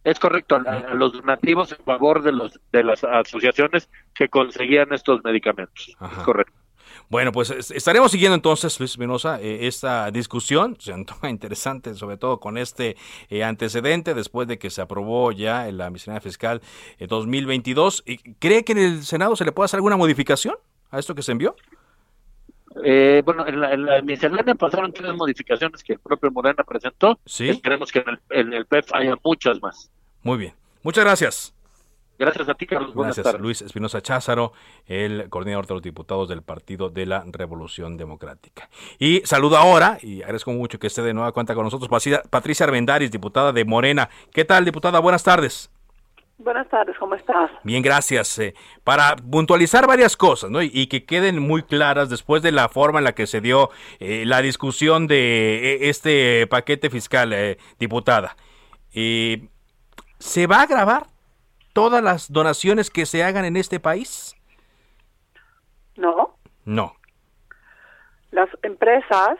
Es correcto, los donativos en favor de los de las asociaciones que conseguían estos medicamentos. Es correcto. Bueno, pues estaremos siguiendo entonces, Luis Espinosa, eh, esta discusión, se antoja interesante, sobre todo con este eh, antecedente, después de que se aprobó ya en la miscelánea fiscal en 2022. ¿Cree que en el Senado se le puede hacer alguna modificación a esto que se envió? Eh, bueno, en la, en la miscelánea pasaron tres modificaciones que el propio Morena presentó. Sí. Esperemos que en el, en el PEF haya muchas más. Muy bien. Muchas gracias. Gracias a ti, Carlos. Gracias, Luis Espinosa Cházaro, el coordinador de los diputados del Partido de la Revolución Democrática. Y saludo ahora, y agradezco mucho que esté de nueva cuenta con nosotros, Patricia Arbendaris, diputada de Morena. ¿Qué tal, diputada? Buenas tardes. Buenas tardes, ¿cómo estás? Bien, gracias. Eh, para puntualizar varias cosas, ¿no? Y, que queden muy claras después de la forma en la que se dio eh, la discusión de eh, este paquete fiscal, diputada. ¿Se va a grabar todas las donaciones que se hagan en este país? No. No. las empresas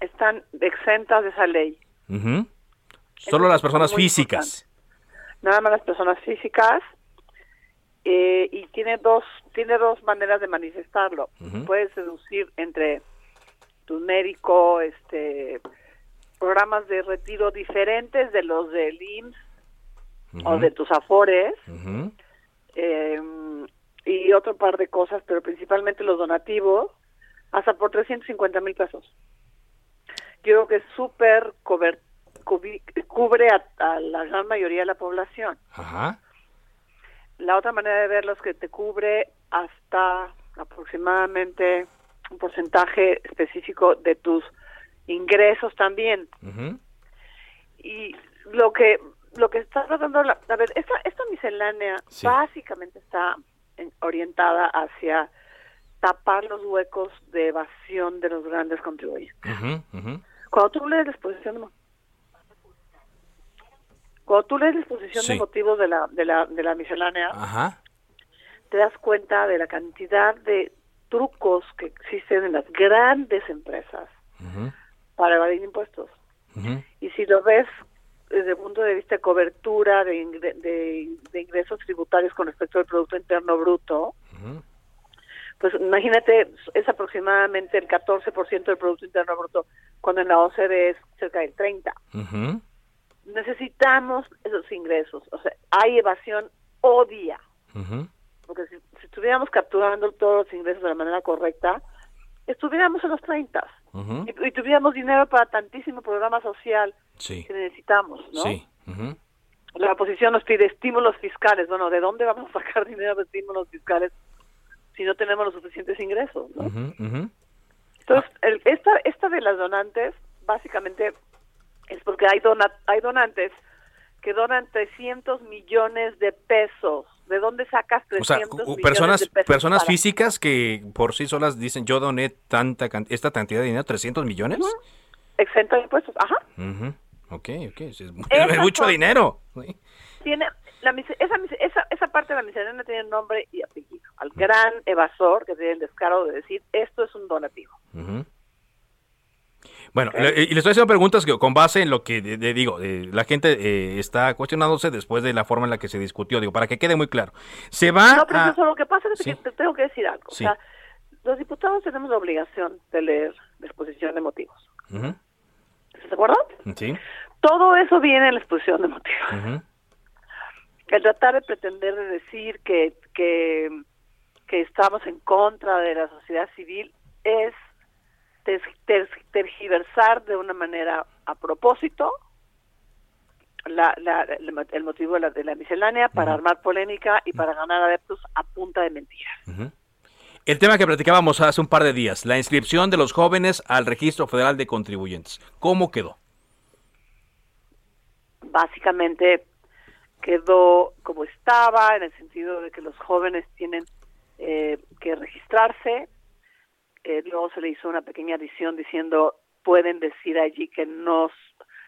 están exentas de esa ley. Solo las personas físicas. Nada más las personas físicas eh, y tiene dos tiene dos maneras de manifestarlo. Puedes deducir entre tu médico, este programas de retiro diferentes de los del IMSS o de tus afores eh, y otro par de cosas, pero principalmente los donativos, hasta por 350 mil pesos. Yo creo que es súper cubre a, a la gran mayoría de la población. Ajá. La otra manera de verlo es que te cubre hasta aproximadamente un porcentaje específico de tus ingresos también. Y lo que lo que está tratando la, a ver esta esta miscelánea Sí. básicamente está en- orientada hacia tapar los huecos de evasión de los grandes contribuyentes. Cuando tú lees la exposición de cuando tú lees la exposición Sí. de motivos de la de la de la miscelánea Ajá. te das cuenta de la cantidad de trucos que existen en las grandes empresas para evadir impuestos. Y si lo ves desde el punto de vista de cobertura de, ingre- de, de ingresos tributarios con respecto al Producto Interno Bruto, pues imagínate, es aproximadamente el 14% del Producto Interno Bruto, cuando en la OCDE es cerca del 30%. Ujú. Necesitamos esos ingresos. O sea, hay evasión obvia. Porque si, si estuviéramos capturando todos los ingresos de la manera correcta, estuviéramos en los 30 Y, y tuviéramos dinero para tantísimo programa social Sí. que necesitamos, ¿no? Sí. La oposición nos pide estímulos fiscales. Bueno, ¿de dónde vamos a sacar dinero de estímulos fiscales si no tenemos los suficientes ingresos? ¿no? Entonces, el- esta, esta de las donantes, básicamente, es porque hay, dona, hay donantes que donan 300 millones de pesos. ¿De dónde sacas O sea, 300 cu- millones personas, de pesos? personas para- físicas que por sí solas dicen yo doné tanta esta cantidad de dinero, 300 millones. Exento de impuestos, ajá. Ujú. Ok, ok, sí, es, mucho dinero. Sí. Tiene, la, esa, esa, esa parte de la miscelánea tiene nombre y apellido. Al gran evasor que tiene el descaro de decir, esto es un donativo. Bueno, le- y le estoy haciendo preguntas que con base en lo que de- de- digo, eh, la gente eh, está cuestionándose después de la forma en la que se discutió, digo, para que quede muy claro. Se va No, pero a... eso lo que pasa es Sí. que te tengo que decir algo. Sí. O sea, los diputados tenemos la obligación de leer la exposición de motivos. Ujú. ¿Estás de acuerdo? Sí. Todo eso viene en la exposición de motivos. El tratar de pretender de decir que, que, que estamos en contra de la sociedad civil es tergiversar de una manera a propósito la, la- el, motivo de la, de la miscelánea para armar polémica y para ganar adeptos a punta de mentiras. El tema que platicábamos hace un par de días, la inscripción de los jóvenes al Registro Federal de Contribuyentes. ¿Cómo quedó? básicamente quedó como estaba, en el sentido de que los jóvenes tienen eh, que registrarse. Eh, luego se le hizo una pequeña adición diciendo pueden decir allí que no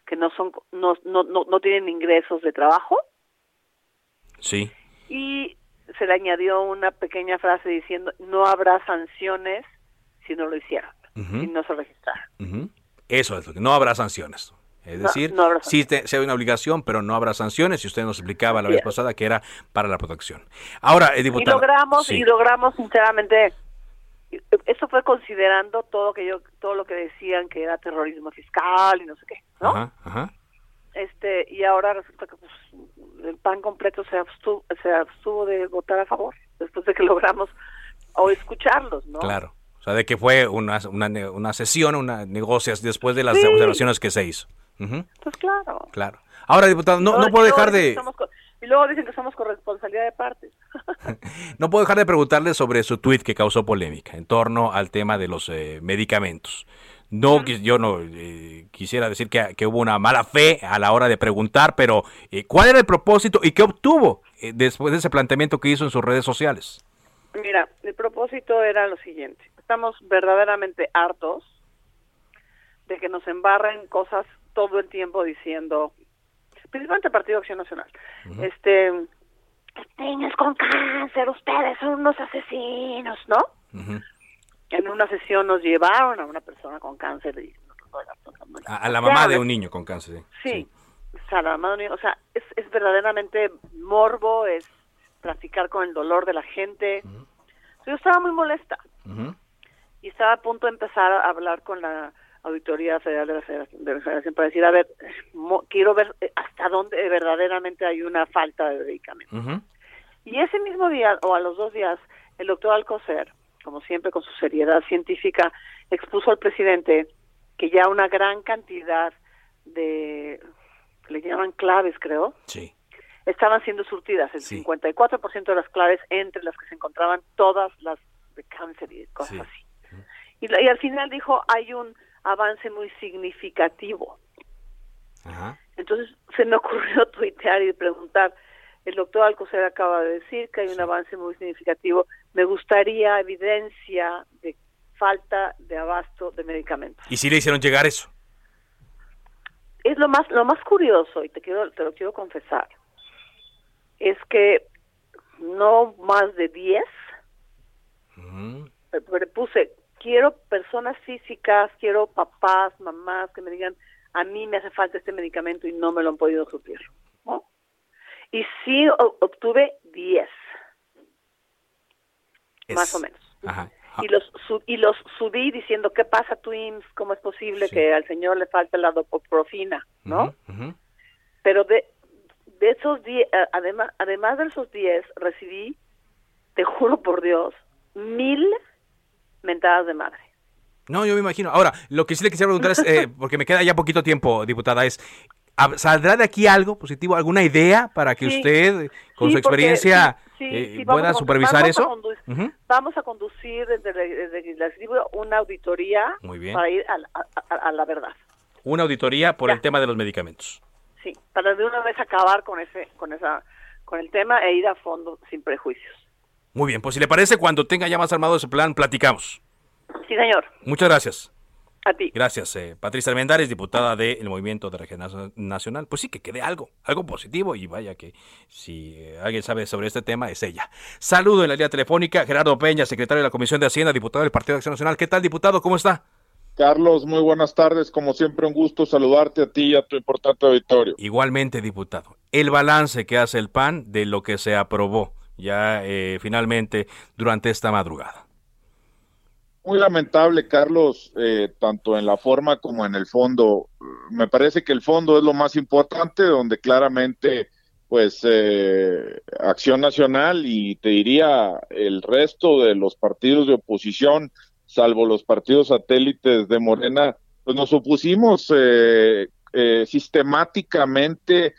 que no son no, no, no, no tienen ingresos de trabajo Sí. y se le añadió una pequeña frase diciendo no habrá sanciones si no lo hicieron, Ujú. si no se registraron. Ujú. Eso es lo que no habrá sanciones. Es No, decir, no habrá sí, te- sí hay una obligación, pero no habrá sanciones. Y usted nos explicaba la Así vez pasada que era para la protección. Ahora, eh, y diputado. logramos sí. y logramos sinceramente eso fue considerando todo que yo todo lo que decían que era terrorismo fiscal y no sé qué no Ajá, ajá. este y ahora resulta que pues, el PAN completo se abstuvo, se abstuvo de votar a favor después de que logramos o escucharlos no Claro. O sea, de que fue una, una, una sesión, una negociación después de las Sí. observaciones que se hizo. Pues claro Claro. Ahora, diputado, no, no puedo dejar de y luego dicen que somos corresponsabilidad de partes no puedo dejar de preguntarle sobre su tuit que causó polémica en torno al tema de los eh, medicamentos. No, yo no eh, quisiera decir que, que hubo una mala fe a la hora de preguntar, pero eh, ¿cuál era el propósito y qué obtuvo eh, después de ese planteamiento que hizo en sus redes sociales? Mira, el propósito era lo siguiente. Estamos verdaderamente hartos de que nos embarren cosas todo el tiempo diciendo, principalmente el Partido Acción Nacional, este, niños con cáncer, ustedes son unos asesinos, ¿no? en una sesión nos llevaron a una persona con cáncer y a, a la mamá de un niño con cáncer. Sí, sí. O sea, la mamá de un niño, o sea, es, es verdaderamente morbo, es practicar con el dolor de la gente. Yo estaba muy molesta y estaba a punto de empezar a hablar con la Auditoría Federal de la Federación, de la Federación para decir, a ver, quiero ver eh, hasta dónde verdaderamente hay una falta de medicamentos. Y ese mismo día, o a los dos días, el doctor Alcocer, como siempre con su seriedad científica, expuso al presidente que ya una gran cantidad de, le llaman claves, creo, sí. estaban siendo surtidas, el 54% de las claves entre las que se encontraban todas las de cáncer y cosas así. Y, y, al final dijo, hay un avance muy significativo. Ajá. Entonces se me ocurrió tuitear y preguntar, el doctor Alcocer acaba de decir que hay un avance muy significativo, me gustaría evidencia de falta de abasto de medicamentos. ¿Y si le hicieron llegar eso? Es lo más lo más curioso y te quiero te lo quiero confesar. Es que no más de 10 Mm. pero puse quiero personas físicas, quiero papás, mamás que me digan a mí me hace falta este medicamento y no me lo han podido suplir. ¿no? Y sí obtuve 10, Es- más o menos. Ajá. y los su- y los subí diciendo qué pasa tu IMSS cómo es posible que al señor le falte la dopoprofina no pero de de esos 10 eh, además además de esos 10 recibí te juro por Dios mil mentadas de madre No, yo me imagino. Ahora, lo que sí le quisiera preguntar es, eh, porque me queda ya poquito tiempo, diputada, es, ¿hab- ¿saldrá de aquí algo positivo, alguna idea para que Sí. usted, con Sí, su experiencia, sí, eh, vamos pueda supervisar vamos a eso? vamos a conducir desde el legislativo una auditoría Muy bien. para ir a, la- a- a- a la verdad Una auditoría por el tema de los medicamentos. sí para de una vez acabar con ese con esa con el tema e ir a fondo sin prejuicios Muy bien, pues si le parece, cuando tenga ya más armado ese plan, platicamos. sí señor Muchas gracias. a ti Gracias, eh, Patricia Almendares, diputada del Movimiento de Regeneración Nacional. Pues sí, que quede algo, algo positivo y vaya que si eh, alguien sabe sobre este tema es ella. Saludo en la línea telefónica, Gerardo Peña, secretario de la Comisión de Hacienda, diputado del Partido de Acción Nacional. ¿Qué tal, diputado? ¿Cómo está? Carlos, muy buenas tardes. Como siempre, un gusto saludarte a ti y a tu importante auditorio. Igualmente, diputado. El balance que hace el PAN de lo que se aprobó ya eh, finalmente durante esta madrugada. Muy lamentable, Carlos, eh, tanto en la forma como en el fondo. Me parece que el fondo es lo más importante, donde claramente, pues, eh, Acción Nacional y te diría el resto de los partidos de oposición, salvo los partidos satélites de Morena, pues nos opusimos eh, sistemáticamente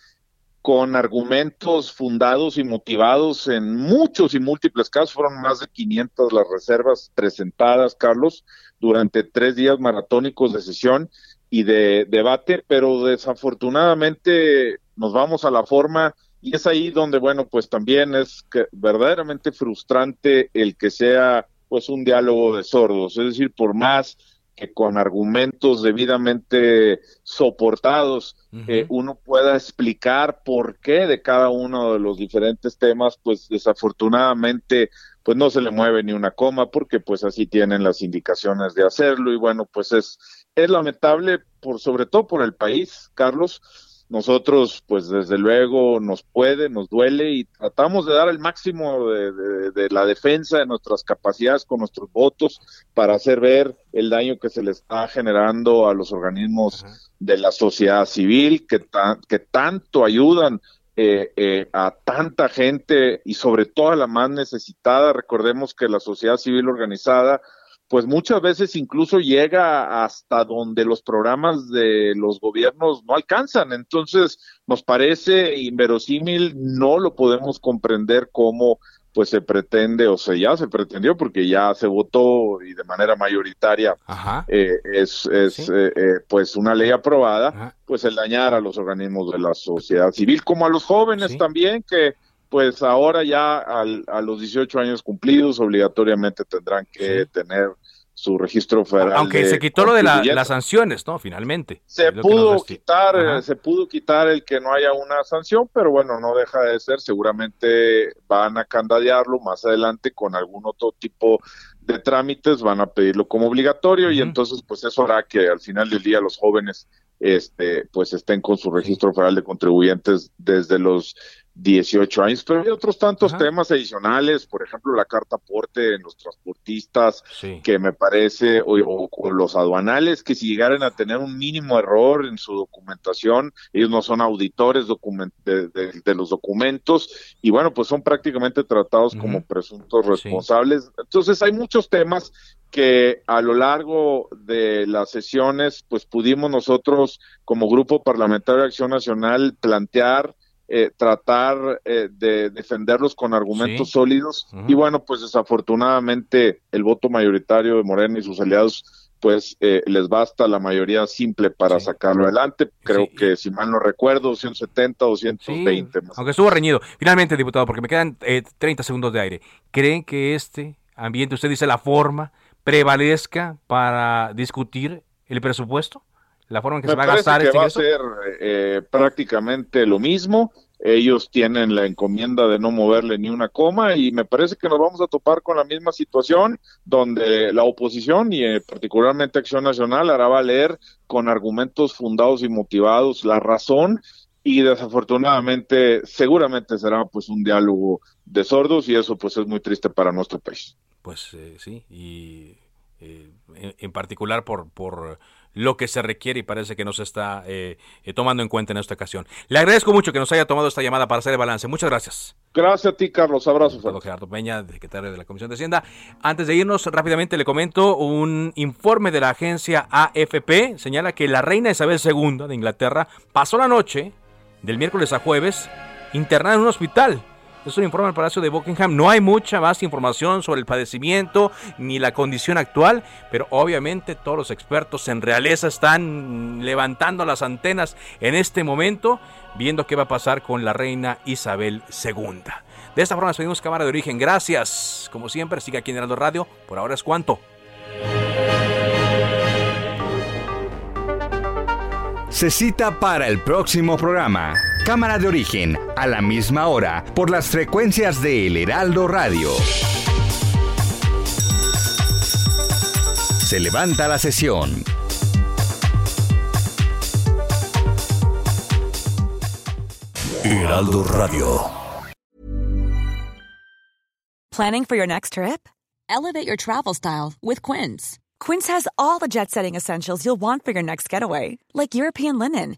con argumentos fundados y motivados en muchos y múltiples casos, fueron más de 500 las reservas presentadas, Carlos, durante tres días maratónicos de sesión y de debate, pero desafortunadamente nos vamos a la forma y es ahí donde, bueno, pues también es que verdaderamente frustrante el que sea pues un diálogo de sordos, es decir, por más que con argumentos debidamente soportados eh, uno pueda explicar por qué de cada uno de los diferentes temas, pues desafortunadamente pues no se le mueve ni una coma porque pues así tienen las indicaciones de hacerlo y bueno, pues es es lamentable por sobre todo por el país, Carlos. Nosotros, pues desde luego nos puede, nos duele y tratamos de dar el máximo de, de- de la defensa de nuestras capacidades con nuestros votos para hacer ver el daño que se le está generando a los organismos de la sociedad civil que, ta- que tanto ayudan eh, eh, a tanta gente y sobre todo a la más necesitada. Recordemos que la sociedad civil organizada pues muchas veces incluso llega hasta donde los programas de los gobiernos no alcanzan. Entonces, nos parece inverosímil, no lo podemos comprender cómo pues se pretende, o sea, ya se pretendió porque ya se votó y de manera mayoritaria eh, es, es eh, eh, pues una ley aprobada, pues el dañar a los organismos de la sociedad civil, como a los jóvenes también que pues ahora ya al- a los 18 años cumplidos obligatoriamente tendrán que tener su registro federal. Aunque se quitó lo de las sanciones, ¿no? Finalmente. Se pudo quitar, se pudo quitar el que no haya una sanción, pero bueno, no deja de ser. Seguramente van a candadearlo más adelante con algún otro tipo de trámites, van a pedirlo como obligatorio y entonces pues eso hará que al final del día los jóvenes este pues estén con su registro federal de contribuyentes desde los 18 años, pero hay otros tantos temas adicionales, por ejemplo, la carta aporte en los transportistas, que me parece, o, los aduanales, que si llegaran a tener un mínimo error en su documentación, ellos no son auditores de, los documentos, y bueno, pues son prácticamente tratados como presuntos responsables. Entonces, hay muchos temas que a lo largo de las sesiones, pues pudimos nosotros, como Grupo Parlamentario de Acción Nacional, plantear eh, tratar eh, de defenderlos con argumentos sólidos y bueno, pues desafortunadamente el voto mayoritario de Morena y sus aliados pues eh, les basta la mayoría simple para sacarlo adelante. Creo que, si mal no recuerdo, 270, 220. Aunque estuvo reñido. Finalmente, diputado, porque me quedan 30 segundos de aire. ¿Creen que este ambiente, usted dice la forma, prevalezca para discutir el presupuesto? La forma en que se va a gastar que va a ser eh, prácticamente lo mismo. Ellos tienen la encomienda de no moverle ni una coma y me parece que nos vamos a topar con la misma situación donde la oposición y eh, particularmente Acción Nacional hará valer con argumentos fundados y motivados la razón y desafortunadamente seguramente será pues un diálogo de sordos y eso pues es muy triste para nuestro país. Pues eh, sí, y en, particular por, por lo que se requiere y parece que no se está eh, eh, tomando en cuenta en esta ocasión. Le agradezco mucho que nos haya tomado esta llamada para hacer el balance. Muchas gracias. Gracias a ti, Carlos. Abrazos. Gerardo Peña, secretario de la Comisión de Hacienda. Antes de irnos, rápidamente le comento un informe de la agencia AFP. Señala que la reina Isabel II de Inglaterra pasó la noche del miércoles a jueves internada en un hospital es un informe del Palacio de Buckingham. No hay mucha más información sobre el padecimiento ni la condición actual, pero obviamente todos los expertos en realeza están levantando las antenas en este momento, viendo qué va a pasar con la reina Isabel II. De esta forma despedimos Cámara de Origen. Gracias. Como siempre, sigue aquí en Heraldo Radio. Por ahora es cuanto. Se cita para el próximo programa. Cámara de origen, a la misma hora, por las frecuencias de El Heraldo Radio. Se levanta la sesión. Heraldo Radio. Planning for your next trip? Elevate your travel style with Quince. Quince has all the jet setting essentials you'll want for your next getaway, like European linen